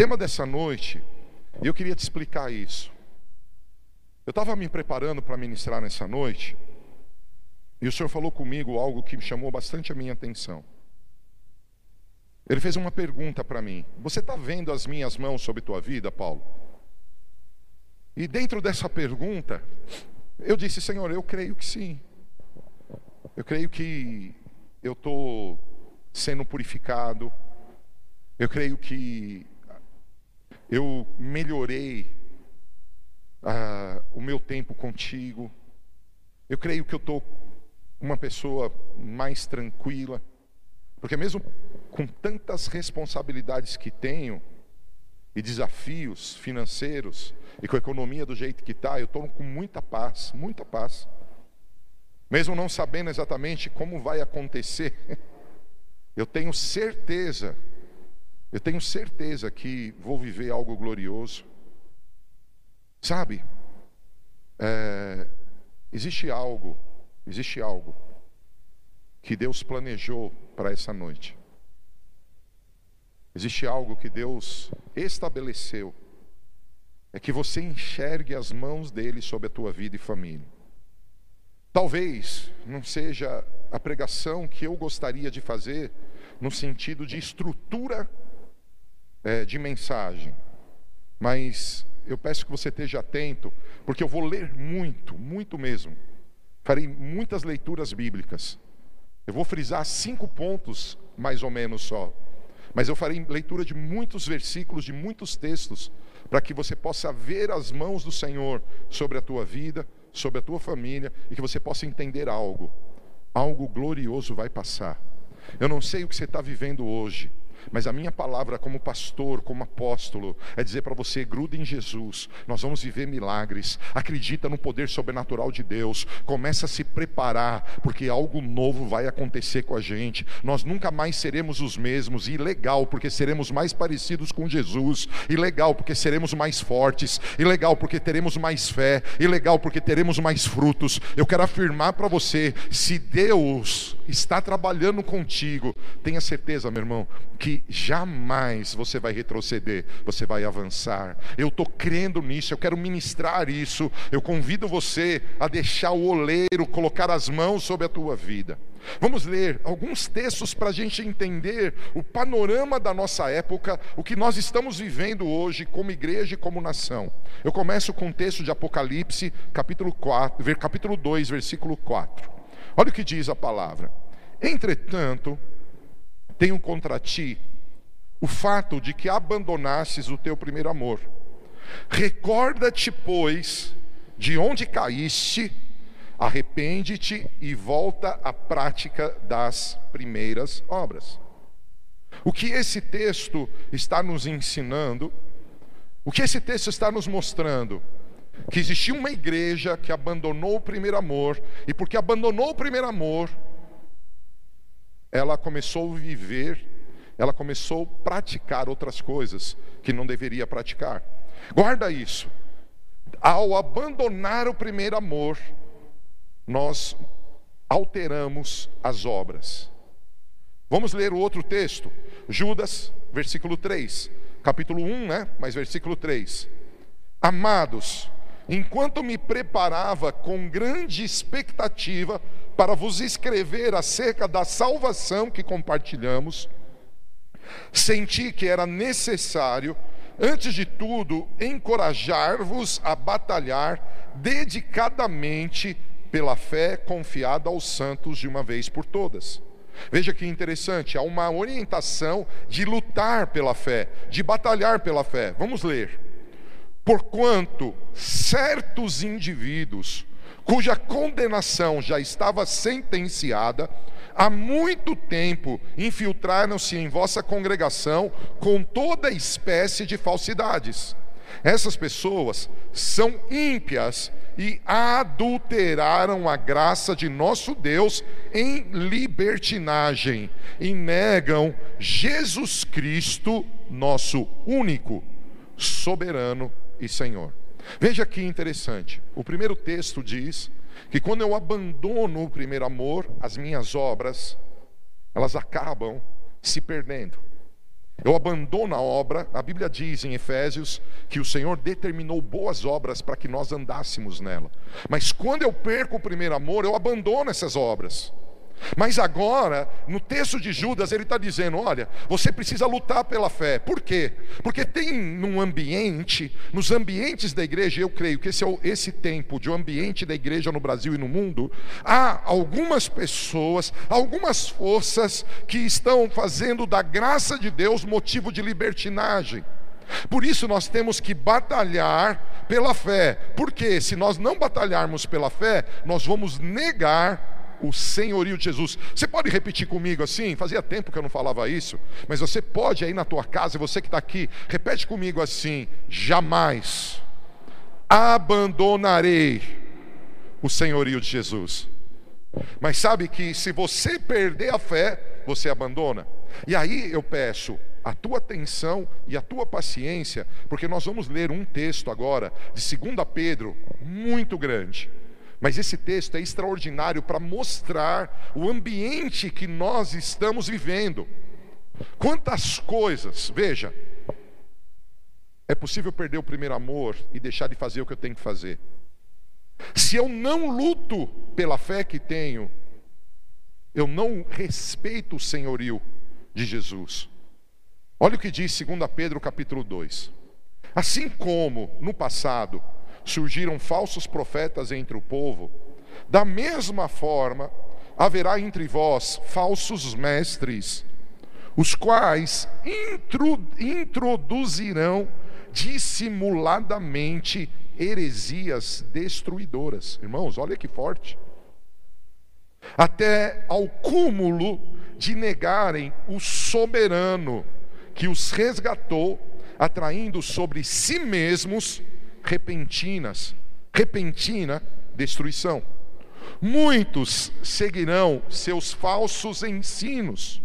tema dessa noite, eu queria te explicar isso. Eu estava me preparando para ministrar nessa noite, e o Senhor falou comigo algo que chamou bastante a minha atenção. Ele fez uma pergunta para mim: Você está vendo as minhas mãos sobre tua vida, Paulo? E dentro dessa pergunta, eu disse: Senhor, eu creio que sim. Eu creio que eu estou sendo purificado. Eu creio que eu melhorei ah, o meu tempo contigo. Eu creio que eu estou uma pessoa mais tranquila. Porque mesmo com tantas responsabilidades que tenho e desafios financeiros e com a economia do jeito que está, eu estou com muita paz, muita paz. Mesmo não sabendo exatamente como vai acontecer, eu tenho certeza, eu tenho certeza que vou viver algo glorioso. Sabe, é, existe algo, existe algo que Deus planejou para essa noite. Existe algo que Deus estabeleceu. É que você enxergue as mãos dele sobre a tua vida e família. Talvez não seja a pregação que eu gostaria de fazer no sentido de estrutura é, de mensagem, mas eu peço que você esteja atento, porque eu vou ler muito, muito mesmo. Farei muitas leituras bíblicas. Eu vou frisar cinco pontos, mais ou menos só. Mas eu farei leitura de muitos versículos, de muitos textos, para que você possa ver as mãos do Senhor sobre a tua vida, sobre a tua família e que você possa entender algo. Algo glorioso vai passar. Eu não sei o que você está vivendo hoje, mas a minha palavra como pastor, como apóstolo, é dizer para você: gruda em Jesus, nós vamos viver milagres, acredita no poder sobrenatural de Deus, começa a se preparar, porque algo novo vai acontecer com a gente. Nós nunca mais seremos os mesmos, e legal, porque seremos mais parecidos com Jesus, e legal, porque seremos mais fortes, e legal, porque teremos mais fé, e legal, porque teremos mais frutos. Eu quero afirmar para você: se Deus está trabalhando contigo, tenha certeza, meu irmão, que jamais você vai retroceder, você vai avançar. Eu estou crendo nisso, eu quero ministrar isso. Eu convido você a deixar o oleiro colocar as mãos sobre a tua vida. Vamos ler alguns textos para a gente entender o panorama da nossa época, o que nós estamos vivendo hoje como igreja e como nação. Eu começo com o texto de Apocalipse, capítulo, 4, capítulo 2, versículo 4. Olha o que diz a palavra. Entretanto, tenho contra ti o fato de que abandonasses o teu primeiro amor. Recorda-te, pois, de onde caíste, arrepende-te e volta à prática das primeiras obras. O que esse texto está nos ensinando, o que esse texto está nos mostrando? Que existia uma igreja que abandonou o primeiro amor, e porque abandonou o primeiro amor, ela começou a viver, ela começou a praticar outras coisas que não deveria praticar. Guarda isso. Ao abandonar o primeiro amor, nós alteramos as obras. Vamos ler o outro texto, Judas, versículo 3, capítulo 1, né? Mas versículo 3. Amados, enquanto me preparava com grande expectativa para vos escrever acerca da salvação que compartilhamos, senti que era necessário, antes de tudo, encorajar-vos a batalhar dedicadamente pela fé confiada aos santos de uma vez por todas. Veja que interessante, há uma orientação de lutar pela fé, de batalhar pela fé. Vamos ler. Porquanto certos indivíduos cuja condenação já estava sentenciada, há muito tempo infiltraram-se em vossa congregação com toda espécie de falsidades. Essas pessoas são ímpias e adulteraram a graça de nosso Deus em libertinagem e negam Jesus Cristo, nosso único, soberano e Senhor. Veja que interessante. O primeiro texto diz que quando eu abandono o primeiro amor, as minhas obras, elas acabam se perdendo. Eu abandono a obra, a Bíblia diz em Efésios que o Senhor determinou boas obras para que nós andássemos nela. Mas quando eu perco o primeiro amor, eu abandono essas obras. Mas agora, no texto de Judas, ele está dizendo: olha, você precisa lutar pela fé. Por quê? Porque tem num ambiente, nos ambientes da igreja, eu creio que esse é o, esse tempo de um ambiente da igreja no Brasil e no mundo, há algumas pessoas, algumas forças que estão fazendo da graça de Deus motivo de libertinagem. Por isso nós temos que batalhar pela fé. Porque se nós não batalharmos pela fé, nós vamos negar o senhorio de Jesus. Você pode repetir comigo assim? Fazia tempo que eu não falava isso, mas você pode aí na tua casa, você que está aqui, repete comigo assim: jamais abandonarei o senhorio de Jesus. Mas sabe que se você perder a fé, você abandona. E aí eu peço a tua atenção e a tua paciência, porque nós vamos ler um texto agora de 2 Pedro muito grande. Mas esse texto é extraordinário para mostrar o ambiente que nós estamos vivendo. Quantas coisas, veja, é possível perder o primeiro amor e deixar de fazer o que eu tenho que fazer. Se eu não luto pela fé que tenho, eu não respeito o senhorio de Jesus. Olha o que diz 2 Pedro capítulo 2. Assim como no passado surgiram falsos profetas entre o povo, da mesma forma haverá entre vós falsos mestres, os quais introduzirão dissimuladamente heresias destruidoras. Irmãos, olha que forte. Até ao cúmulo de negarem o soberano que os resgatou, atraindo sobre si mesmos repentinas, repentina destruição. Muitos seguirão seus falsos ensinos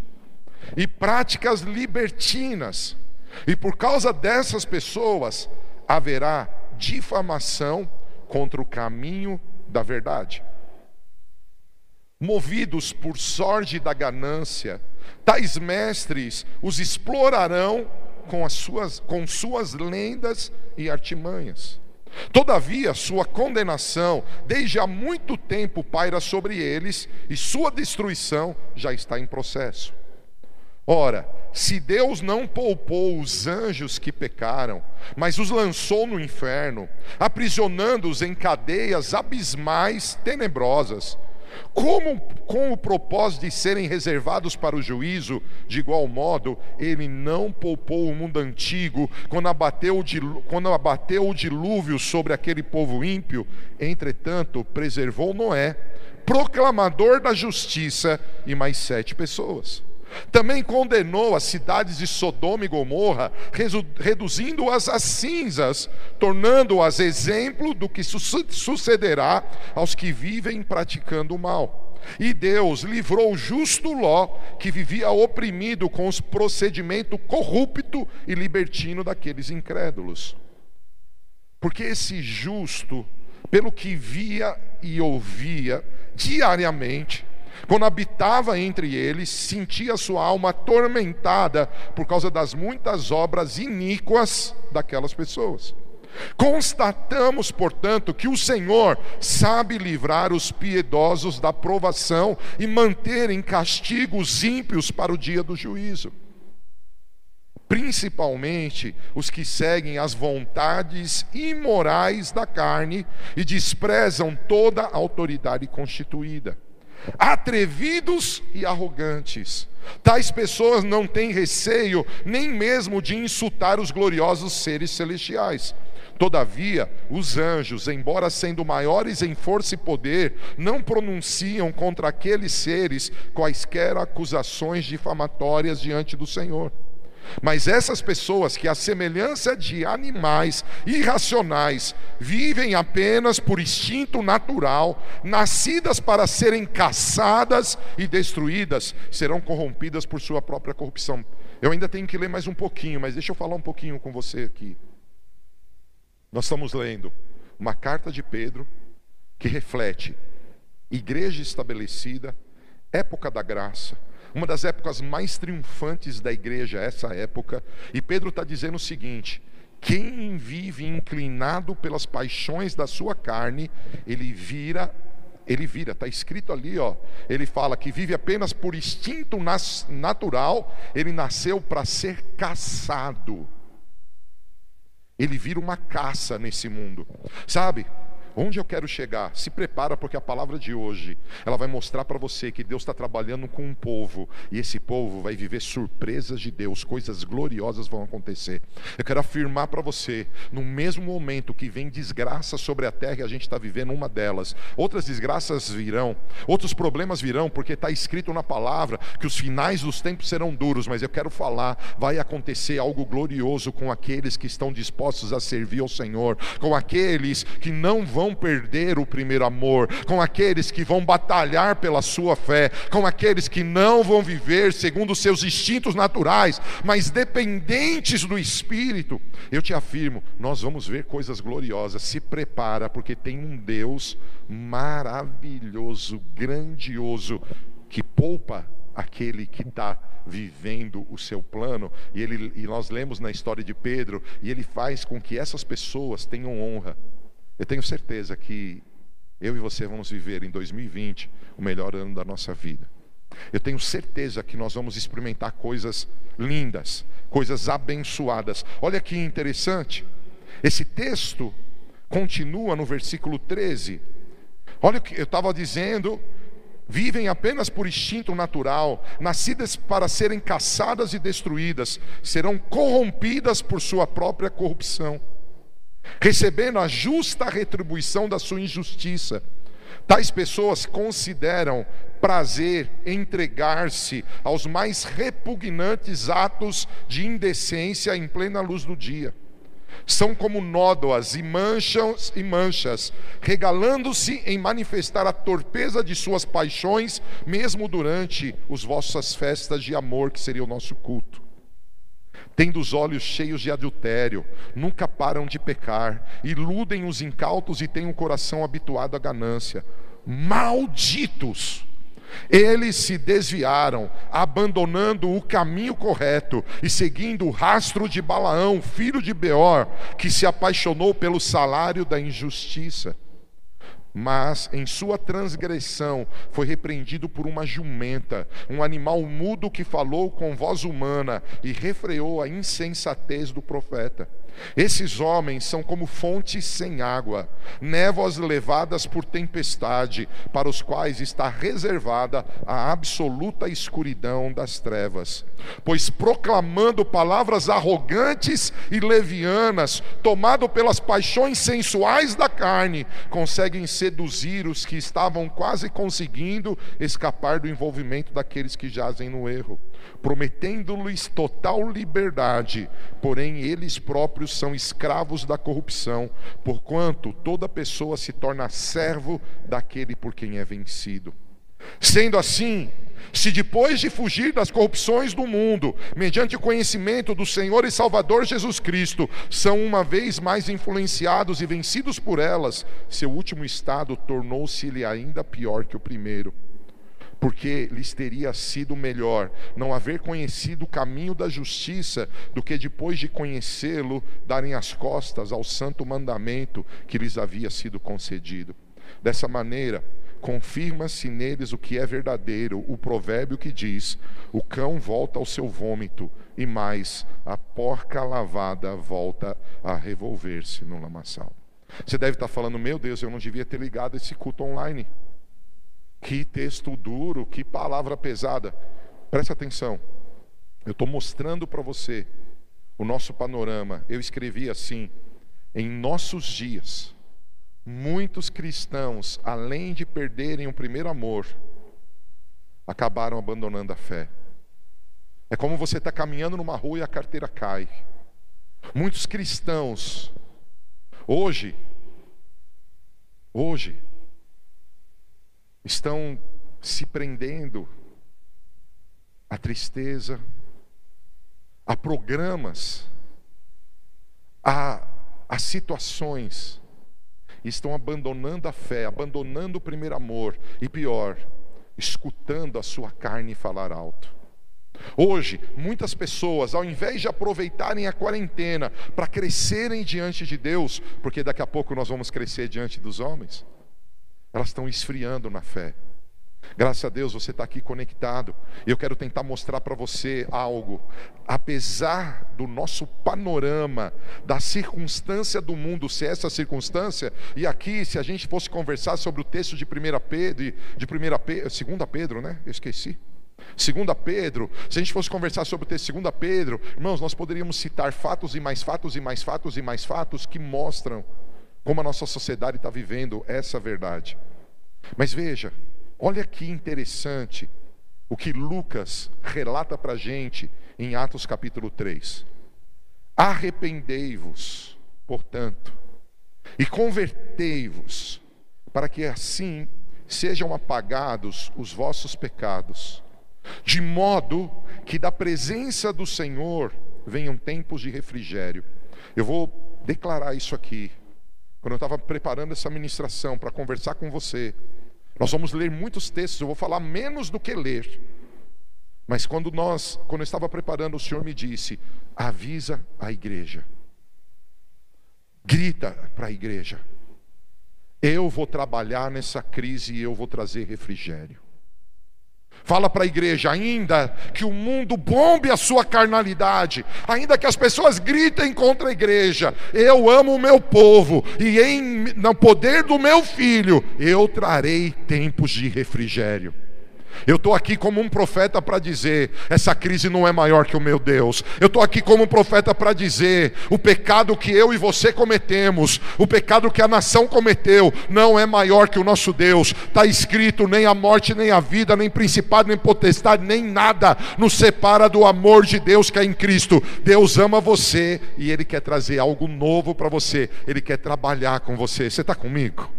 e práticas libertinas, e por causa dessas pessoas haverá difamação contra o caminho da verdade. Movidos por sorte da ganância, tais mestres os explorarão com, as suas, com suas lendas e artimanhas. Todavia, sua condenação, desde há muito tempo, paira sobre eles, e sua destruição já está em processo. Ora, se Deus não poupou os anjos que pecaram, mas os lançou no inferno, aprisionando-os em cadeias abismais tenebrosas, como com o propósito de serem reservados para o juízo, de igual modo, ele não poupou o mundo antigo quando abateu, quando abateu o dilúvio sobre aquele povo ímpio, entretanto, preservou Noé, proclamador da justiça, e mais sete pessoas. Também condenou as cidades de Sodoma e Gomorra, reduzindo-as a cinzas, tornando-as exemplo do que sucederá aos que vivem praticando o mal. E Deus livrou o justo Ló, que vivia oprimido com os procedimento corrupto e libertino daqueles incrédulos. Porque esse justo, pelo que via e ouvia diariamente, quando habitava entre eles, sentia sua alma atormentada por causa das muitas obras iníquas daquelas pessoas. Constatamos, portanto, que o Senhor sabe livrar os piedosos da provação e manter em castigo os ímpios para o dia do juízo. Principalmente os que seguem as vontades imorais da carne e desprezam toda a autoridade constituída atrevidos e arrogantes. Tais pessoas não têm receio nem mesmo de insultar os gloriosos seres celestiais. Todavia, os anjos, embora sendo maiores em força e poder, não pronunciam contra aqueles seres quaisquer acusações difamatórias diante do Senhor. Mas essas pessoas que, à semelhança de animais irracionais, vivem apenas por instinto natural, nascidas para serem caçadas e destruídas, serão corrompidas por sua própria corrupção. Eu ainda tenho que ler mais um pouquinho, mas deixa eu falar um pouquinho com você aqui. Nós estamos lendo uma carta de Pedro que reflete igreja estabelecida, época da graça, uma das épocas mais triunfantes da igreja, essa época, e Pedro está dizendo o seguinte: quem vive inclinado pelas paixões da sua carne, ele vira ele vira, está escrito ali, ó. Ele fala que vive apenas por instinto natural, ele nasceu para ser caçado. Ele vira uma caça nesse mundo, sabe? Onde eu quero chegar? Se prepara, porque a palavra de hoje ela vai mostrar para você que Deus está trabalhando com um povo e esse povo vai viver surpresas de Deus, coisas gloriosas vão acontecer. Eu quero afirmar para você, no mesmo momento que vem desgraça sobre a terra, e a gente está vivendo uma delas, outras desgraças virão, outros problemas virão, porque está escrito na palavra que os finais dos tempos serão duros, mas eu quero falar, vai acontecer algo glorioso com aqueles que estão dispostos a servir ao Senhor, com aqueles que não vão vão perder o primeiro amor, com aqueles que vão batalhar pela sua fé, com aqueles que não vão viver segundo os seus instintos naturais, mas dependentes do Espírito. Eu te afirmo, nós vamos ver coisas gloriosas. Se prepara, porque tem um Deus maravilhoso, grandioso, que poupa aquele que está vivendo o seu plano, e, ele, e nós lemos na história de Pedro, e ele faz com que essas pessoas tenham honra. Eu tenho certeza que eu e você vamos viver em 2020 o melhor ano da nossa vida. Eu tenho certeza que nós vamos experimentar coisas lindas, coisas abençoadas. Olha que interessante. Esse texto continua no versículo 13. Olha o que eu estava dizendo. Vivem apenas por instinto natural, nascidas para serem caçadas e destruídas, serão corrompidas por sua própria corrupção recebendo a justa retribuição da sua injustiça. Tais pessoas consideram prazer entregar-se aos mais repugnantes atos de indecência em plena luz do dia. São como nódoas e manchas e manchas, regalando-se em manifestar a torpeza de suas paixões, mesmo durante as vossas festas de amor, que seria o nosso culto tendo os olhos cheios de adultério, nunca param de pecar, iludem os incautos e têm o coração habituado à ganância. Malditos! Eles se desviaram, abandonando o caminho correto e seguindo o rastro de Balaão, filho de Beor, que se apaixonou pelo salário da injustiça mas em sua transgressão foi repreendido por uma jumenta, um animal mudo que falou com voz humana e refreou a insensatez do profeta. Esses homens são como fontes sem água, névoas levadas por tempestade, para os quais está reservada a absoluta escuridão das trevas. Pois proclamando palavras arrogantes e levianas, tomado pelas paixões sensuais da carne, conseguem seduzir os que estavam quase conseguindo escapar do envolvimento daqueles que jazem no erro prometendo-lhes total liberdade, porém eles próprios são escravos da corrupção, porquanto toda pessoa se torna servo daquele por quem é vencido. Sendo assim, se depois de fugir das corrupções do mundo, mediante o conhecimento do Senhor e Salvador Jesus Cristo, são uma vez mais influenciados e vencidos por elas, seu último estado tornou-se-lhe ainda pior que o primeiro porque lhes teria sido melhor não haver conhecido o caminho da justiça do que depois de conhecê-lo darem as costas ao santo mandamento que lhes havia sido concedido. Dessa maneira, confirma-se neles o que é verdadeiro, o provérbio que diz: o cão volta ao seu vômito, e mais, a porca lavada volta a revolver-se no lamaçal. Você deve estar falando, meu Deus, eu não devia ter ligado esse culto online. Que texto duro, que palavra pesada. Presta atenção. Eu estou mostrando para você o nosso panorama. Eu escrevi assim: em nossos dias, muitos cristãos, além de perderem o primeiro amor, acabaram abandonando a fé. É como você está caminhando numa rua e a carteira cai. Muitos cristãos, hoje, hoje, estão se prendendo à tristeza, a programas, a, a situações, estão abandonando a fé, abandonando o primeiro amor, e pior, escutando a sua carne falar alto. Hoje, muitas pessoas, ao invés de aproveitarem a quarentena para crescerem diante de Deus, porque daqui a pouco nós vamos crescer diante dos homens, elas estão esfriando na fé. Graças a Deus você está aqui conectado. Eu quero tentar mostrar para você algo. Apesar do nosso panorama, da circunstância do mundo ser essa circunstância, e aqui, se a gente fosse conversar sobre o texto de 1 Pedro, de 1 Pedro, 2 Pedro, né? Eu esqueci. 2 Pedro, se a gente fosse conversar sobre o texto 2 Pedro, irmãos, nós poderíamos citar fatos e mais fatos e mais fatos e mais fatos que mostram como a nossa sociedade está vivendo essa verdade. Mas veja, olha que interessante o que Lucas relata para a gente em Atos capítulo 3. Arrependei-vos, portanto, e convertei-vos, para que assim sejam apagados os vossos pecados, de modo que da presença do Senhor venham tempos de refrigério. Eu vou declarar isso aqui quando eu estava preparando essa ministração para conversar com você, nós vamos ler muitos textos, eu vou falar menos do que ler. Mas quando nós, quando eu estava preparando, o Senhor me disse: avisa a igreja. Grita para a igreja. Eu vou trabalhar nessa crise e eu vou trazer refrigério. Fala para a igreja, ainda que o mundo bombe a sua carnalidade, ainda que as pessoas gritem contra a igreja, eu amo o meu povo, e em, no poder do meu filho, eu trarei tempos de refrigério. Eu estou aqui como um profeta para dizer: essa crise não é maior que o meu Deus. Eu estou aqui como um profeta para dizer: o pecado que eu e você cometemos, o pecado que a nação cometeu, não é maior que o nosso Deus. Está escrito: nem a morte, nem a vida, nem principado, nem potestade, nem nada nos separa do amor de Deus que é em Cristo. Deus ama você e Ele quer trazer algo novo para você. Ele quer trabalhar com você. Você está comigo?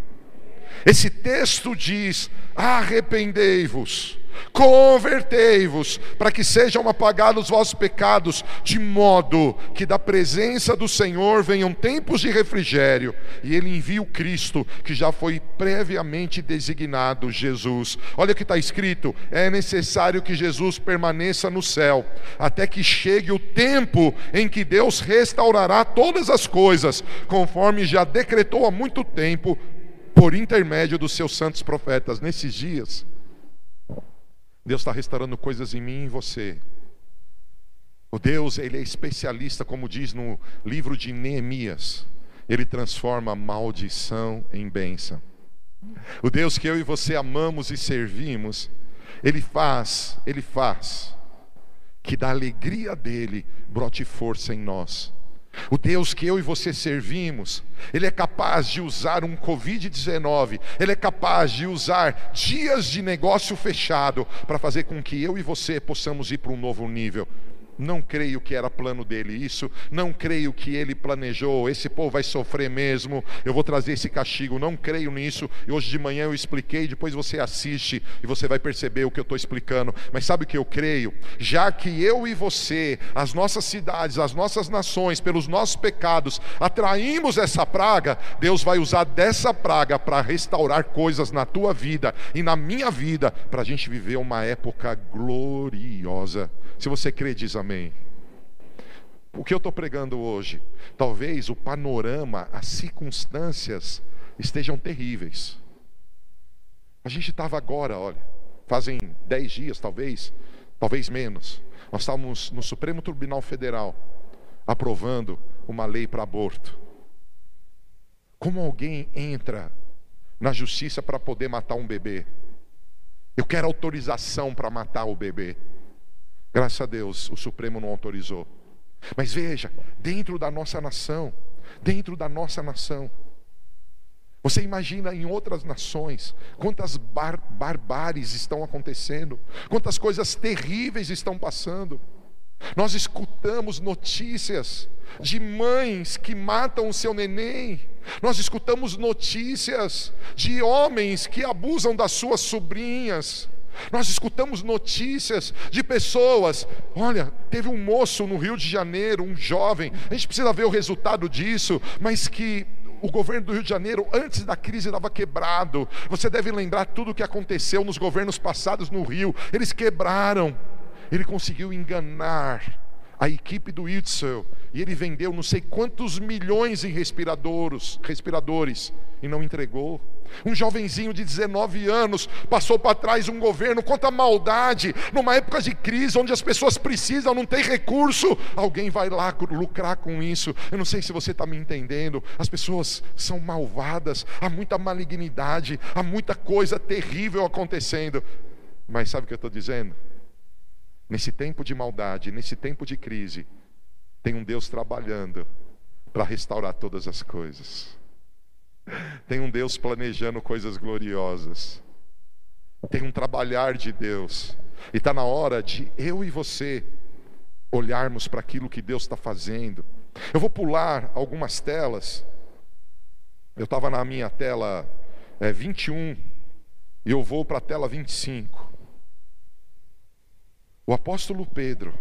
Esse texto diz: arrependei-vos, convertei-vos, para que sejam apagados os vossos pecados, de modo que da presença do Senhor venham tempos de refrigério, e Ele envia o Cristo, que já foi previamente designado, Jesus. Olha o que está escrito: é necessário que Jesus permaneça no céu, até que chegue o tempo em que Deus restaurará todas as coisas, conforme já decretou há muito tempo por intermédio dos seus santos profetas. Nesses dias, Deus está restaurando coisas em mim e em você. O Deus, Ele é especialista, como diz no livro de Neemias. Ele transforma maldição em bênção. O Deus que eu e você amamos e servimos, Ele faz, Ele faz que da alegria dele brote força em nós. O Deus que eu e você servimos, Ele é capaz de usar um Covid-19, Ele é capaz de usar dias de negócio fechado para fazer com que eu e você possamos ir para um novo nível. Não creio que era plano dele isso, não creio que ele planejou, esse povo vai sofrer mesmo, eu vou trazer esse castigo, não creio nisso. E hoje de manhã eu expliquei, depois você assiste e você vai perceber o que eu estou explicando. Mas sabe o que eu creio? Já que eu e você, as nossas cidades, as nossas nações, pelos nossos pecados, atraímos essa praga, Deus vai usar dessa praga para restaurar coisas na tua vida e na minha vida, para a gente viver uma época gloriosa. Se você crê, diz amém. O que eu estou pregando hoje? Talvez o panorama, as circunstâncias estejam terríveis. A gente estava agora, olha, fazem dez dias, talvez, talvez menos. Nós estávamos no Supremo Tribunal Federal aprovando uma lei para aborto. Como alguém entra na justiça para poder matar um bebê? Eu quero autorização para matar o bebê. Graças a Deus, o Supremo não autorizou. Mas veja, dentro da nossa nação, dentro da nossa nação, você imagina em outras nações quantas bar barbáries estão acontecendo, quantas coisas terríveis estão passando. Nós escutamos notícias de mães que matam o seu neném, nós escutamos notícias de homens que abusam das suas sobrinhas. Nós escutamos notícias de pessoas. Olha, teve um moço no Rio de Janeiro, um jovem. A gente precisa ver o resultado disso, mas que o governo do Rio de Janeiro, antes da crise, estava quebrado. Você deve lembrar tudo o que aconteceu nos governos passados no Rio. Eles quebraram. Ele conseguiu enganar a equipe do Itzel e ele vendeu não sei quantos milhões em respiradores, respiradores e não entregou. Um jovenzinho de 19 anos passou para trás um governo contra a maldade, numa época de crise, onde as pessoas precisam, não tem recurso, alguém vai lá lucrar com isso. Eu não sei se você está me entendendo. As pessoas são malvadas, há muita malignidade, há muita coisa terrível acontecendo. Mas sabe o que eu estou dizendo? Nesse tempo de maldade, nesse tempo de crise, tem um Deus trabalhando para restaurar todas as coisas. Tem um Deus planejando coisas gloriosas. Tem um trabalhar de Deus. E está na hora de eu e você olharmos para aquilo que Deus está fazendo. Eu vou pular algumas telas. Eu estava na minha tela é, 21 e eu vou para a tela 25. O apóstolo Pedro,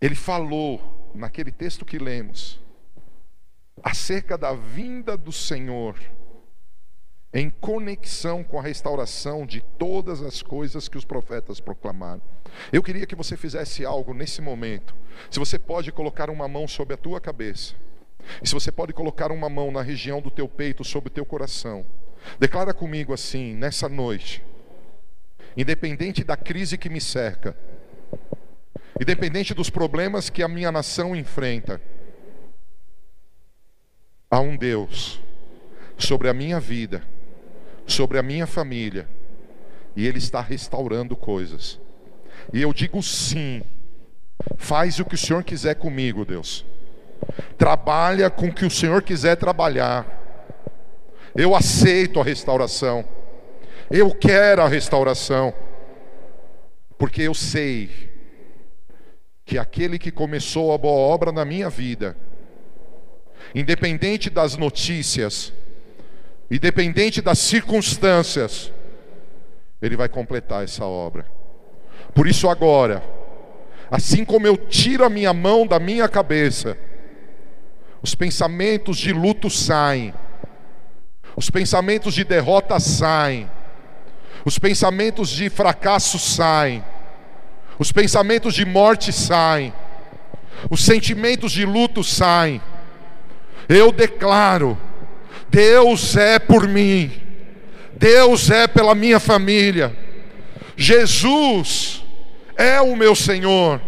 ele falou naquele texto que lemos, acerca da vinda do Senhor, em conexão com a restauração de todas as coisas que os profetas proclamaram. Eu queria que você fizesse algo nesse momento. Se você pode colocar uma mão sobre a tua cabeça, e se você pode colocar uma mão na região do teu peito, sobre o teu coração, declara comigo assim, nessa noite independente da crise que me cerca, independente dos problemas que a minha nação enfrenta, há um Deus sobre a minha vida, sobre a minha família, e Ele está restaurando coisas. E eu digo sim, faz o que o Senhor quiser comigo, Deus. Trabalha com o que o Senhor quiser trabalhar. Eu aceito a restauração. Eu quero a restauração, porque eu sei que aquele que começou a boa obra na minha vida, independente das notícias, independente das circunstâncias, ele vai completar essa obra. Por isso, agora, assim como eu tiro a minha mão da minha cabeça, os pensamentos de luto saem, os pensamentos de derrota saem, os pensamentos de fracasso saem, os pensamentos de morte saem, os sentimentos de luto saem. Eu declaro: Deus é por mim, Deus é pela minha família, Jesus é o meu Senhor.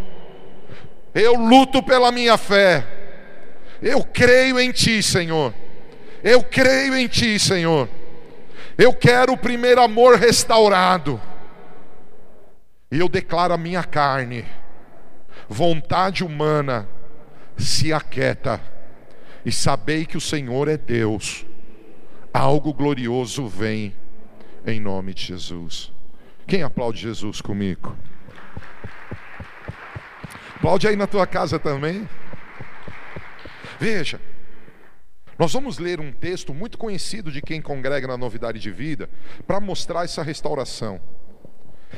Eu luto pela minha fé. Eu creio em Ti, Senhor. Eu creio em Ti, Senhor. Eu quero o primeiro amor restaurado. E eu declaro a minha carne, vontade humana, se aquieta, e sabei que o Senhor é Deus. Algo glorioso vem em nome de Jesus. Quem aplaude Jesus comigo? Aplaude aí na tua casa também. Veja, nós vamos ler um texto muito conhecido de quem congrega na novidade de vida para mostrar essa restauração.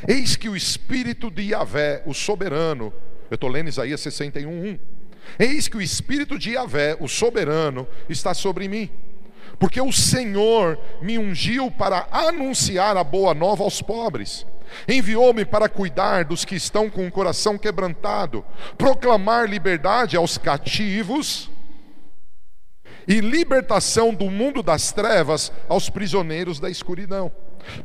Eis que o Espírito de Yahvé, o soberano, eu estou lendo Isaías 61, 1. Eis que o Espírito de Yahvé, o soberano, está sobre mim, porque o Senhor me ungiu para anunciar a boa nova aos pobres. Enviou-me para cuidar dos que estão com o coração quebrantado, proclamar liberdade aos cativos e libertação do mundo das trevas aos prisioneiros da escuridão,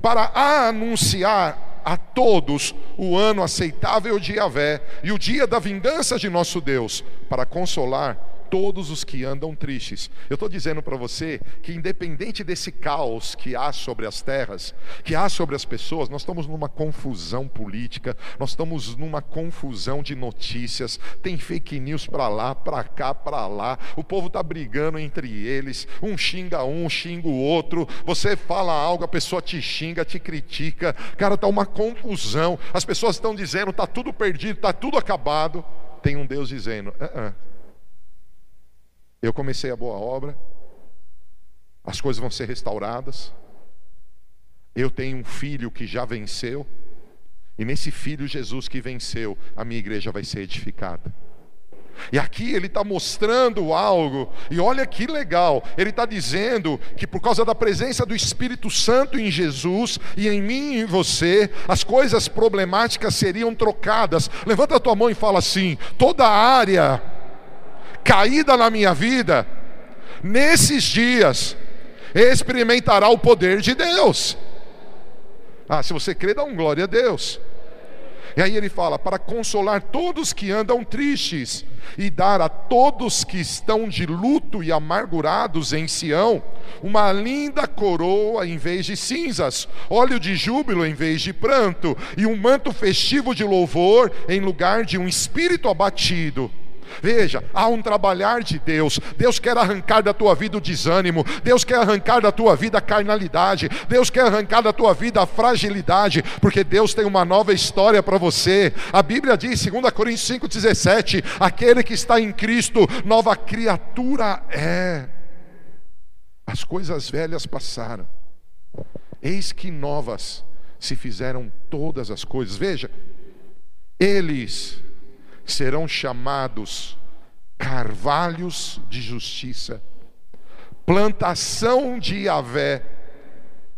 para anunciar a todos o ano aceitável de Yahvé e o dia da vingança de nosso Deus, para consolar todos os que andam tristes. Eu estou dizendo para você que, independente desse caos que há sobre as terras, que há sobre as pessoas, nós estamos numa confusão política, nós estamos numa confusão de notícias, tem fake news para lá, para cá, para lá, o povo está brigando entre eles, um xinga um, xinga o outro, você fala algo, a pessoa te xinga, te critica, cara, está uma confusão, as pessoas estão dizendo, está tudo perdido, está tudo acabado. Tem um Deus dizendo, uh -uh. Eu comecei a boa obra, as coisas vão ser restauradas. Eu tenho um filho que já venceu, e nesse filho Jesus que venceu, a minha igreja vai ser edificada. E aqui ele está mostrando algo, e olha que legal, ele está dizendo que por causa da presença do Espírito Santo em Jesus e em mim e em você, as coisas problemáticas seriam trocadas. Levanta a tua mão e fala assim: toda área caída na minha vida, nesses dias, experimentará o poder de Deus. Ah, se você crê, dá um glória a Deus. E aí ele fala: para consolar todos que andam tristes e dar a todos que estão de luto e amargurados em Sião uma linda coroa em vez de cinzas, óleo de júbilo em vez de pranto, e um manto festivo de louvor em lugar de um espírito abatido Veja, há um trabalhar de Deus. Deus quer arrancar da tua vida o desânimo. Deus quer arrancar da tua vida a carnalidade. Deus quer arrancar da tua vida a fragilidade, porque Deus tem uma nova história para você. A Bíblia diz, 2 Coríntios 5,17: aquele que está em Cristo, nova criatura é. As coisas velhas passaram, eis que novas se fizeram todas as coisas. Veja, eles serão chamados carvalhos de justiça, plantação de Yahvé,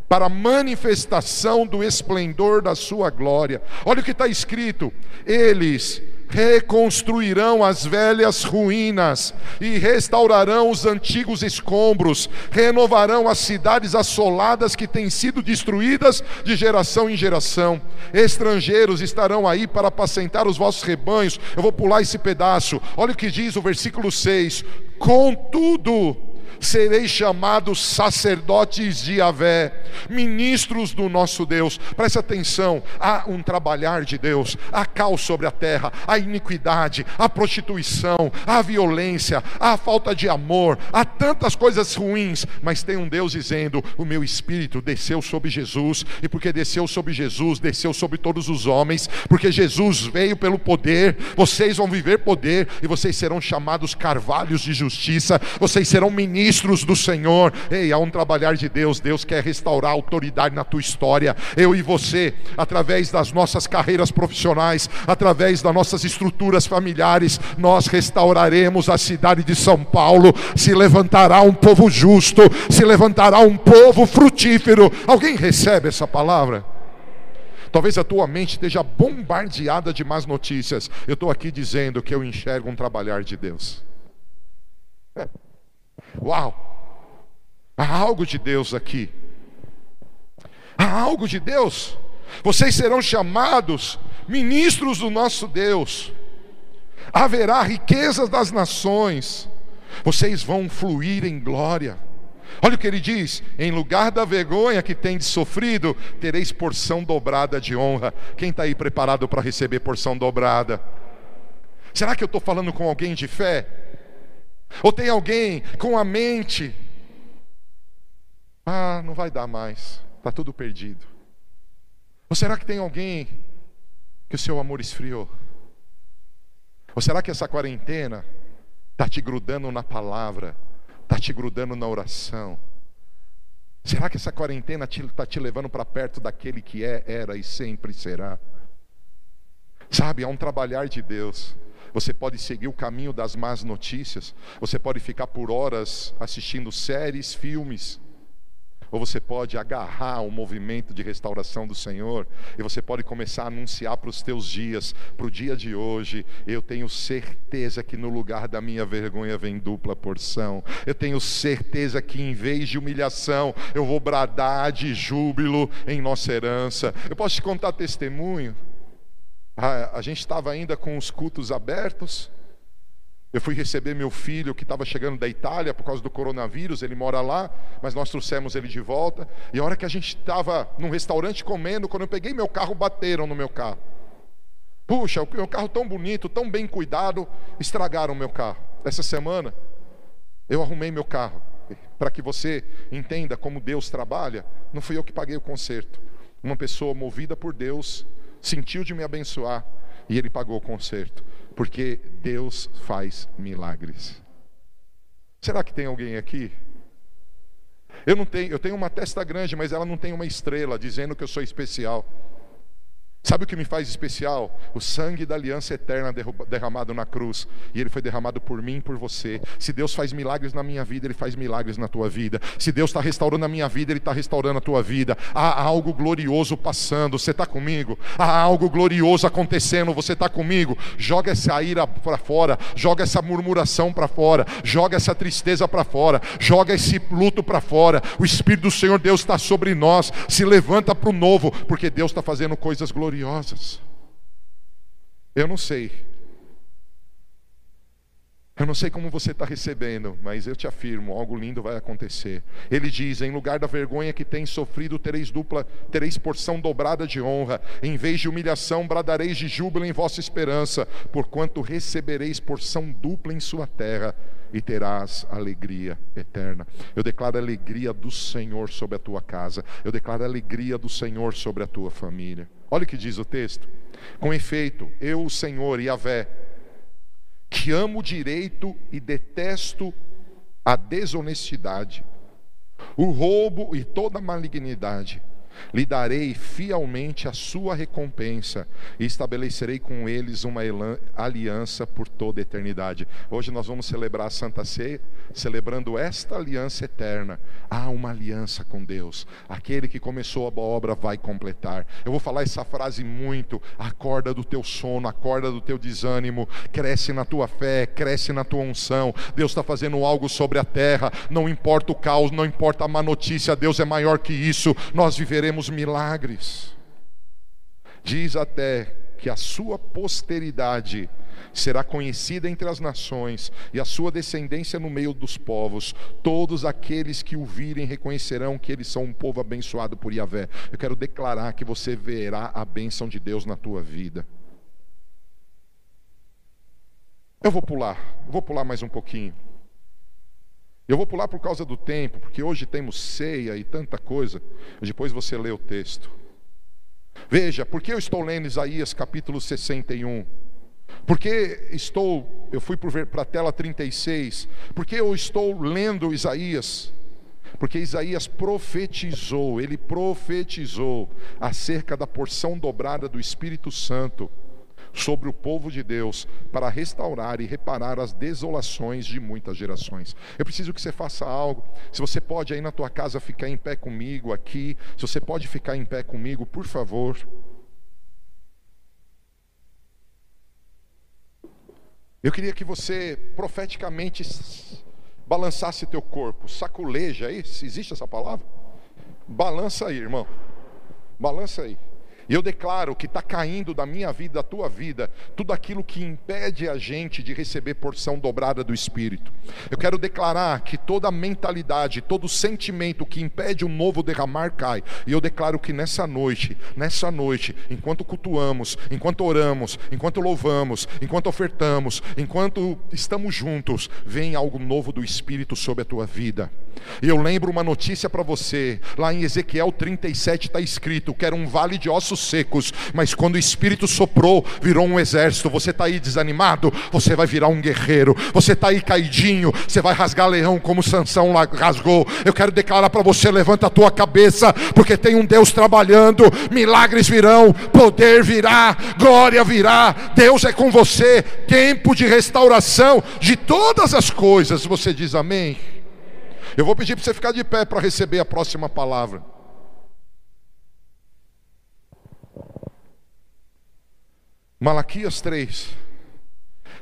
para manifestação do esplendor da sua glória. Olha o que está escrito: eles reconstruirão as velhas ruínas e restaurarão os antigos escombros, renovarão as cidades assoladas que têm sido destruídas de geração em geração. Estrangeiros estarão aí para apacentar os vossos rebanhos. Eu vou pular esse pedaço. Olha o que diz o versículo 6: Contudo, sereis chamados sacerdotes de Yahvé, ministros do nosso Deus. Preste atenção, há um trabalhar de Deus, há caos sobre a terra, há iniquidade, há prostituição, há violência, há falta de amor, há tantas coisas ruins, mas tem um Deus dizendo: O meu espírito desceu sobre Jesus, e porque desceu sobre Jesus, desceu sobre todos os homens, porque Jesus veio pelo poder, vocês vão viver poder e vocês serão chamados carvalhos de justiça, vocês serão ministros ministros do Senhor. Ei, há um trabalhar de Deus. Deus quer restaurar a autoridade na tua história. Eu e você, através das nossas carreiras profissionais, através das nossas estruturas familiares, nós restauraremos a cidade de São Paulo. Se levantará um povo justo, se levantará um povo frutífero. Alguém recebe essa palavra? Talvez a tua mente esteja bombardeada de más notícias. Eu estou aqui dizendo que eu enxergo um trabalhar de Deus. É. Uau! Há algo de Deus aqui. Há algo de Deus. Vocês serão chamados ministros do nosso Deus. Haverá riquezas das nações. Vocês vão fluir em glória. Olha o que ele diz: em lugar da vergonha que tendes sofrido, tereis porção dobrada de honra. Quem está aí preparado para receber porção dobrada? Será que eu estou falando com alguém de fé? Ou tem alguém com a mente, ah, não vai dar mais, está tudo perdido. Ou será que tem alguém que o seu amor esfriou? Ou será que essa quarentena está te grudando na palavra, está te grudando na oração? Será que essa quarentena está te, te levando para perto daquele que é, era e sempre será? Sabe, há um trabalhar de Deus. Você pode seguir o caminho das más notícias. Você pode ficar por horas assistindo séries, filmes. Ou você pode agarrar o movimento de restauração do Senhor e você pode começar a anunciar para os teus dias, para o dia de hoje. Eu tenho certeza que no lugar da minha vergonha vem dupla porção. Eu tenho certeza que em vez de humilhação, eu vou bradar de júbilo em nossa herança. Eu posso te contar testemunho. A, a gente estava ainda com os cultos abertos. Eu fui receber meu filho que estava chegando da Itália por causa do coronavírus, ele mora lá, mas nós trouxemos ele de volta. E a hora que a gente estava num restaurante comendo, quando eu peguei meu carro, bateram no meu carro. Puxa, o meu carro tão bonito, tão bem cuidado, estragaram o meu carro. Essa semana eu arrumei meu carro. Para que você entenda como Deus trabalha, não fui eu que paguei o conserto. Uma pessoa movida por Deus sentiu de me abençoar e ele pagou o conserto, porque Deus faz milagres. Será que tem alguém aqui? Eu não tenho, eu tenho uma testa grande, mas ela não tem uma estrela dizendo que eu sou especial. Sabe o que me faz especial? O sangue da aliança eterna derramado na cruz. E ele foi derramado por mim e por você. Se Deus faz milagres na minha vida, Ele faz milagres na tua vida. Se Deus está restaurando a minha vida, Ele está restaurando a tua vida. Há algo glorioso passando. Você está comigo? Há algo glorioso acontecendo. Você está comigo? Joga essa ira para fora. Joga essa murmuração para fora. Joga essa tristeza para fora. Joga esse luto para fora. O Espírito do Senhor Deus está sobre nós. Se levanta para o novo, porque Deus está fazendo coisas gloriosas gloriosas. Eu não sei. Eu não sei como você está recebendo, mas eu te afirmo, algo lindo vai acontecer. Ele diz: em lugar da vergonha que tens sofrido, tereis dupla, tereis porção dobrada de honra. Em vez de humilhação, bradareis de júbilo em vossa esperança, porquanto recebereis porção dupla em sua terra e terás alegria eterna. Eu declaro a alegria do Senhor sobre a tua casa. Eu declaro a alegria do Senhor sobre a tua família. Olha o que diz o texto. Com efeito, eu, o Senhor, Yahvé, que amo o direito e detesto a desonestidade, o roubo e toda a malignidade, lhe darei fielmente a sua recompensa e estabelecerei com eles uma aliança por toda a eternidade. Hoje nós vamos celebrar a Santa Ceia, celebrando esta aliança eterna. Há uma aliança com Deus. Aquele que começou a boa obra vai completar. Eu vou falar essa frase muito. Acorda do teu sono, acorda do teu desânimo, cresce na tua fé, cresce na tua unção. Deus está fazendo algo sobre a terra. Não importa o caos, não importa a má notícia, Deus é maior que isso. Nós viveremos veremos milagres. Diz até que a sua posteridade será conhecida entre as nações e a sua descendência no meio dos povos. Todos aqueles que o virem reconhecerão que eles são um povo abençoado por Yahvé. Eu quero declarar que você verá a bênção de Deus na tua vida. Eu vou pular, vou pular mais um pouquinho. Eu vou pular por causa do tempo, porque hoje temos ceia e tanta coisa. Depois você lê o texto. Veja, por que eu estou lendo Isaías capítulo 61? Porque estou, eu fui para a tela 36, porque eu estou lendo Isaías? Porque Isaías profetizou, ele profetizou acerca da porção dobrada do Espírito Santo sobre o povo de Deus para restaurar e reparar as desolações de muitas gerações. Eu preciso que você faça algo. Se você pode aí na tua casa ficar em pé comigo aqui, se você pode ficar em pé comigo, por favor. Eu queria que você profeticamente balançasse teu corpo, saculeja aí, se existe essa palavra? Balança aí, irmão. Balança aí. E eu declaro que está caindo da minha vida, da tua vida, tudo aquilo que impede a gente de receber porção dobrada do Espírito. Eu quero declarar que toda mentalidade, todo sentimento que impede o novo derramar cai. E eu declaro que nessa noite, nessa noite, enquanto cultuamos, enquanto oramos, enquanto louvamos, enquanto ofertamos, enquanto estamos juntos, vem algo novo do Espírito sobre a tua vida. E eu lembro uma notícia para você, lá em Ezequiel 37 está escrito que era um vale de ossos secos, mas quando o Espírito soprou, virou um exército. Você está aí desanimado, você vai virar um guerreiro. Você está aí caidinho, você vai rasgar leão como Sansão rasgou. Eu quero declarar para você: levanta a tua cabeça, porque tem um Deus trabalhando, milagres virão, poder virá, glória virá. Deus é com você, tempo de restauração de todas as coisas. Você diz amém? Eu vou pedir para você ficar de pé para receber a próxima palavra. Malaquias 3.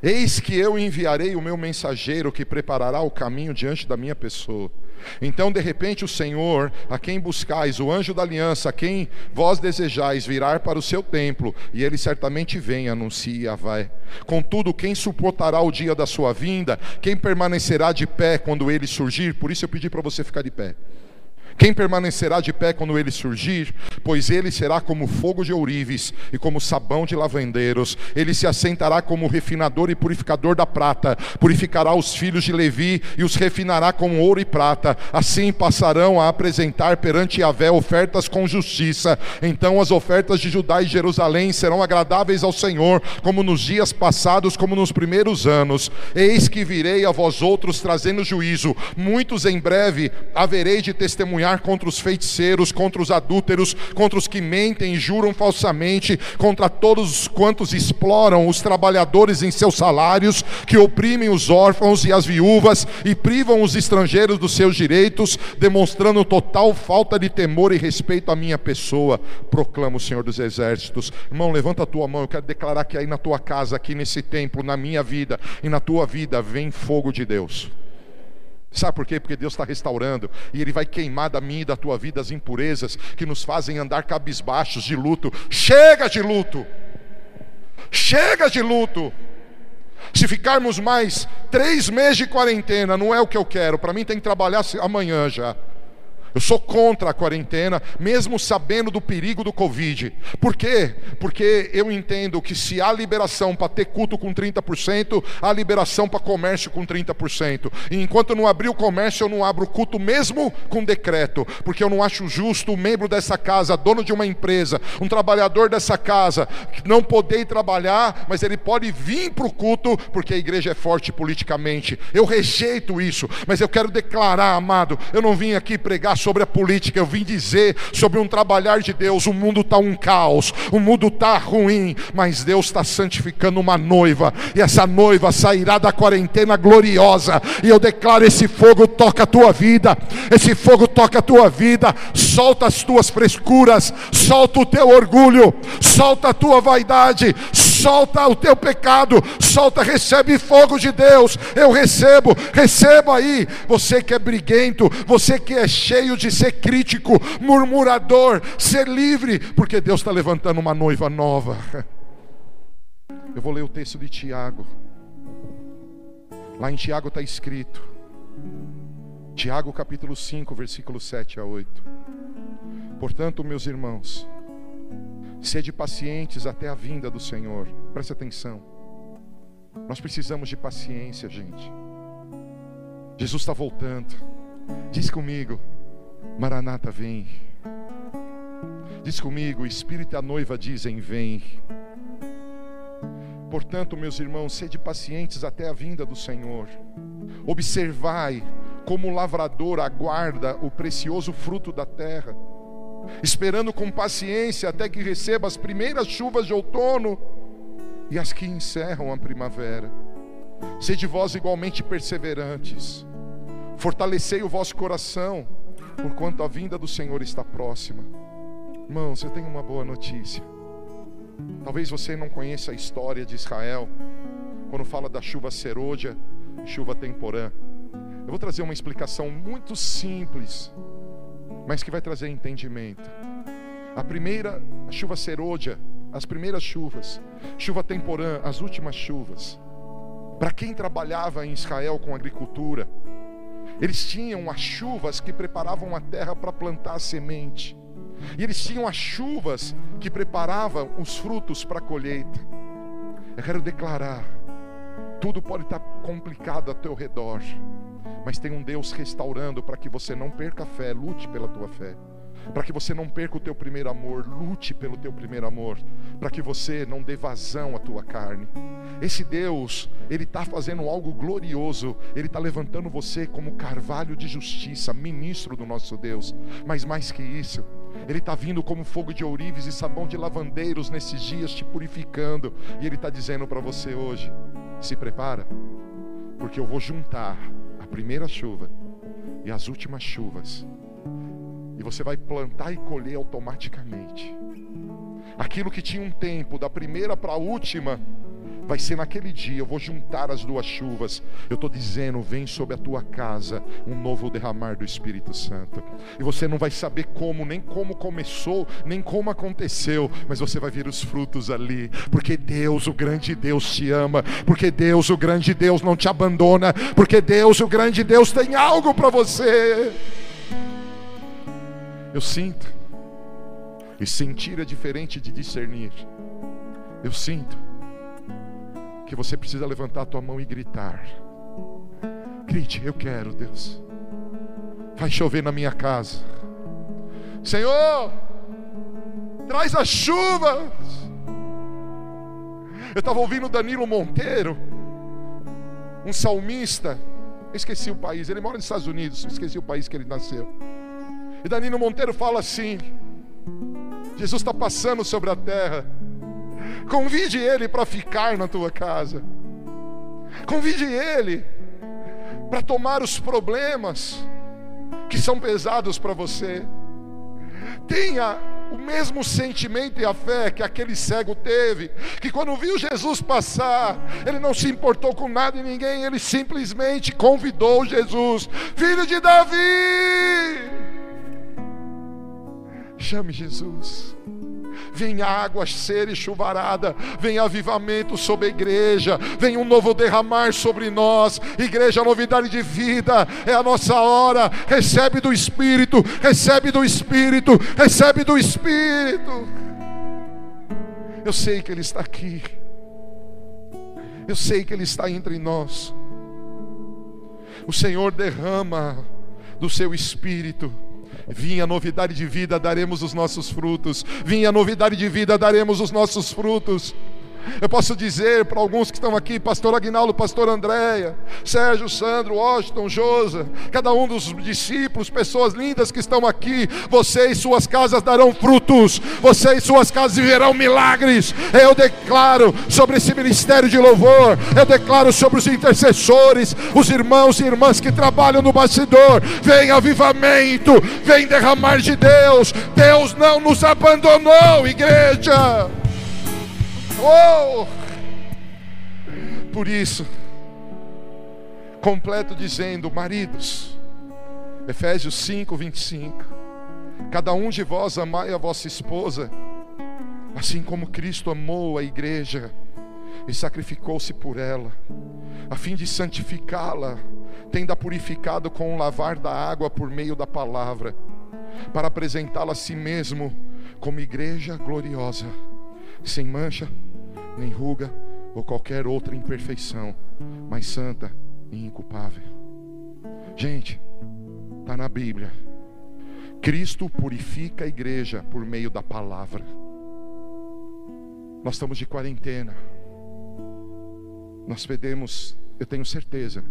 Eis que eu enviarei o meu mensageiro que preparará o caminho diante da minha pessoa. Então, de repente, o Senhor, a quem buscais, o anjo da aliança, a quem vós desejais, virar para o seu templo, e ele certamente vem, anuncie vai. Contudo, quem suportará o dia da sua vinda? Quem permanecerá de pé quando ele surgir? Por isso eu pedi para você ficar de pé. Quem permanecerá de pé quando ele surgir? Pois ele será como fogo de ourives e como sabão de lavandeiros. Ele se assentará como refinador e purificador da prata. Purificará os filhos de Levi e os refinará com ouro e prata. Assim passarão a apresentar perante Yahvé ofertas com justiça. Então as ofertas de Judá e Jerusalém serão agradáveis ao Senhor, como nos dias passados, como nos primeiros anos. Eis que virei a vós outros trazendo juízo. Muitos em breve haverei de testemunhar contra os feiticeiros, contra os adúlteros, contra os que mentem e juram falsamente, contra todos quantos exploram os trabalhadores em seus salários, que oprimem os órfãos e as viúvas e privam os estrangeiros dos seus direitos, demonstrando total falta de temor e respeito à minha pessoa. Proclama o Senhor dos Exércitos. Irmão, levanta a tua mão, eu quero declarar que aí na tua casa, aqui nesse templo, na minha vida e na tua vida, vem fogo de Deus. Sabe por quê? Porque Deus está restaurando e Ele vai queimar da minha e da tua vida as impurezas que nos fazem andar cabisbaixos de luto. Chega de luto! Chega de luto! Se ficarmos mais três meses de quarentena, não é o que eu quero. Para mim tem que trabalhar amanhã já. Eu sou contra a quarentena, mesmo sabendo do perigo do Covid. Por quê? Porque eu entendo que se há liberação para ter culto com 30%, há liberação para comércio com 30%. E enquanto eu não abrir o comércio, eu não abro o culto mesmo com decreto. Porque eu não acho justo um membro dessa casa, dono de uma empresa, um trabalhador dessa casa, não poder trabalhar, mas ele pode vir para o culto, porque a igreja é forte politicamente. Eu rejeito isso, mas eu quero declarar, amado, eu não vim aqui pregar sobre a política, eu vim dizer sobre um trabalhar de Deus. O mundo está um caos, o mundo está ruim, mas Deus está santificando uma noiva, e essa noiva sairá da quarentena gloriosa. E eu declaro: esse fogo toca a tua vida, esse fogo toca a tua vida, solta as tuas frescuras, solta o teu orgulho, solta a tua vaidade, solta o teu pecado, solta, recebe fogo de Deus. Eu recebo, receba aí. Você que é briguento, você que é cheio de ser crítico, murmurador, ser livre, porque Deus está levantando uma noiva nova. Eu vou ler o texto de Tiago. Lá em Tiago está escrito, Tiago capítulo 5, versículo 7 a 8. Portanto, meus irmãos, Sede pacientes até a vinda do Senhor. Preste atenção. Nós precisamos de paciência, gente. Jesus está voltando. Diz comigo, Maranata vem. Diz comigo, Espírito e a noiva dizem: Vem. Portanto, meus irmãos, sede pacientes até a vinda do Senhor. Observai como o lavrador aguarda o precioso fruto da terra esperando com paciência até que receba as primeiras chuvas de outono e as que encerram a primavera. Sede vós igualmente perseverantes, fortalecei o vosso coração, porquanto a vinda do Senhor está próxima. Irmãos, eu tenho uma boa notícia. Talvez você não conheça a história de Israel, quando fala da chuva serôdia e chuva temporã. Eu vou trazer uma explicação muito simples mas que vai trazer entendimento. A primeira a chuva serôdia, as primeiras chuvas, chuva temporã, as últimas chuvas. Para quem trabalhava em Israel com agricultura, eles tinham as chuvas que preparavam a terra para plantar a semente. E eles tinham as chuvas que preparavam os frutos para a colheita. Eu quero declarar: tudo pode estar complicado ao teu redor, mas tem um Deus restaurando para que você não perca a fé, lute pela tua fé. Para que você não perca o teu primeiro amor, lute pelo teu primeiro amor. Para que você não dê vazão à tua carne. Esse Deus, Ele está fazendo algo glorioso. Ele está levantando você como carvalho de justiça, ministro do nosso Deus. Mas mais que isso, Ele está vindo como fogo de ourives e sabão de lavandeiros nesses dias, te purificando. E Ele está dizendo para você hoje: se prepara, porque eu vou juntar primeira chuva e as últimas chuvas. E você vai plantar e colher automaticamente. Aquilo que tinha um tempo, da primeira para a última, vai ser naquele dia. Eu vou juntar as duas chuvas. Eu estou dizendo: vem sobre a tua casa um novo derramar do Espírito Santo. E você não vai saber como, nem como começou, nem como aconteceu, mas você vai ver os frutos ali, porque Deus, o grande Deus, te ama, porque Deus, o grande Deus, não te abandona, porque Deus, o grande Deus, tem algo para você. Eu sinto. E sentir é diferente de discernir. Eu sinto que você precisa levantar a tua mão e gritar. Grite, eu quero, Deus. Vai chover na minha casa. Senhor, traz as chuvas. Eu estava ouvindo Danilo Monteiro, um salmista. Eu esqueci o país, ele mora nos Estados Unidos, esqueci o país que ele nasceu. E Danilo Monteiro fala assim: Jesus está passando sobre a terra. Convide ele para ficar na tua casa. Convide ele para tomar os problemas que são pesados para você. Tenha o mesmo sentimento e a fé que aquele cego teve, que quando viu Jesus passar, ele não se importou com nada e ninguém, ele simplesmente convidou Jesus, filho de Davi, chame Jesus. Vem água ser e chuvarada, vem avivamento sobre a igreja, vem um novo derramar sobre nós. Igreja, novidade de vida, é a nossa hora. Recebe do Espírito, recebe do Espírito, recebe do Espírito. Eu sei que Ele está aqui, eu sei que Ele está entre nós. O Senhor derrama do seu Espírito Vinha novidade de vida, daremos os nossos frutos. Vinha novidade de vida, daremos os nossos frutos. Eu posso dizer para alguns que estão aqui, pastor Aguinaldo, pastor Andréia, Sérgio, Sandro, Washington, Josa, cada um dos discípulos, pessoas lindas que estão aqui, vocês suas casas darão frutos, vocês suas casas viverão milagres. Eu declaro sobre esse ministério de louvor, eu declaro sobre os intercessores, os irmãos e irmãs que trabalham no bastidor, vem avivamento, vem derramar de Deus. Deus não nos abandonou, igreja. Oh! Por isso, completo dizendo, maridos, Efésios 5, 25: Cada um de vós amai a vossa esposa, assim como Cristo amou a igreja e sacrificou-se por ela, a fim de santificá-la, tendo-a purificado com o lavar da água por meio da palavra, para apresentá-la a si mesmo como igreja gloriosa, sem mancha, nem ruga ou qualquer outra imperfeição, mas santa e inculpável. Gente, está na Bíblia. Cristo purifica a igreja por meio da palavra. Nós estamos de quarentena. Nós pedimos, eu tenho certeza,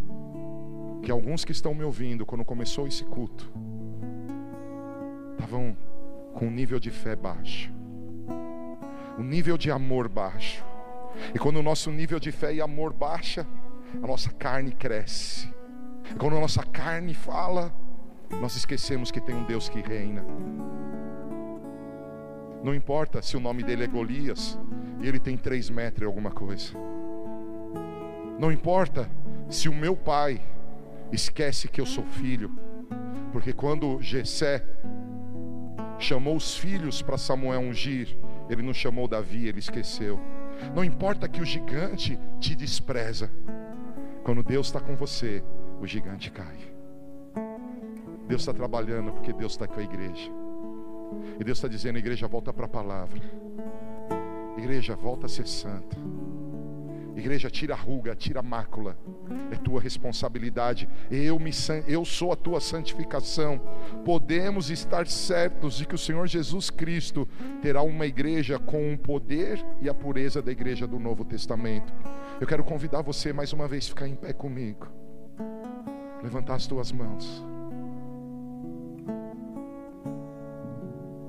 que alguns que estão me ouvindo, quando começou esse culto, estavam com um nível de fé baixo, um nível de amor baixo. E quando o nosso nível de fé e amor baixa, a nossa carne cresce. E quando a nossa carne fala, nós esquecemos que tem um Deus que reina. Não importa se o nome dele é Golias e ele tem três metros e alguma coisa. Não importa se o meu pai esquece que eu sou filho, porque quando Jessé chamou os filhos para Samuel ungir, ele não chamou Davi, ele esqueceu. Não importa que o gigante te despreza. Quando Deus está com você, o gigante cai. Deus está trabalhando porque Deus está com a igreja. E Deus está dizendo: igreja, volta para a palavra. Igreja, volta a ser santa. Igreja, tira a ruga, tira a mácula. É tua responsabilidade. Eu, me, eu sou a tua santificação. Podemos estar certos de que o Senhor Jesus Cristo terá uma igreja com o poder e a pureza da igreja do Novo Testamento. Eu quero convidar você mais uma vez a ficar em pé comigo. Levantar as tuas mãos.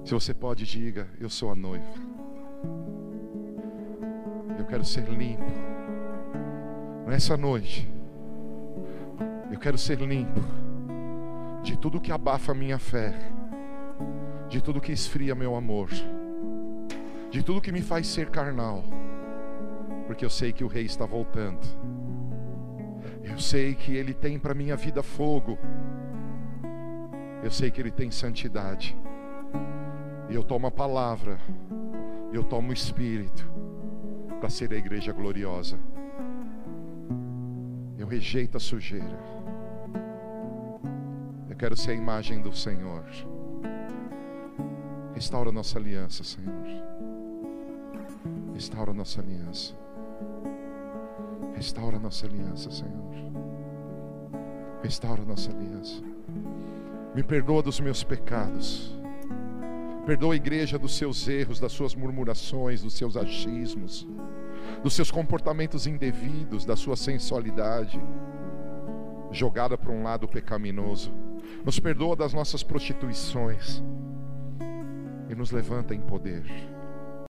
Se você pode, diga: Eu sou a noiva. Eu quero ser limpo. Nessa noite, eu quero ser limpo de tudo que abafa a minha fé, de tudo que esfria meu amor, de tudo que me faz ser carnal, porque eu sei que o Rei está voltando. Eu sei que Ele tem para minha vida fogo. Eu sei que Ele tem santidade. E eu tomo a palavra, eu tomo o Espírito para ser a igreja gloriosa. Eu rejeito a sujeira. Eu quero ser a imagem do Senhor. Restaura nossa aliança, Senhor. Restaura nossa aliança. Restaura nossa aliança, Senhor. Restaura nossa aliança. Me perdoa dos meus pecados. Perdoa a igreja dos seus erros, das suas murmurações, dos seus achismos dos seus comportamentos indevidos, da sua sensualidade, jogada para um lado pecaminoso. nos perdoa das nossas prostituições e nos levanta em poder.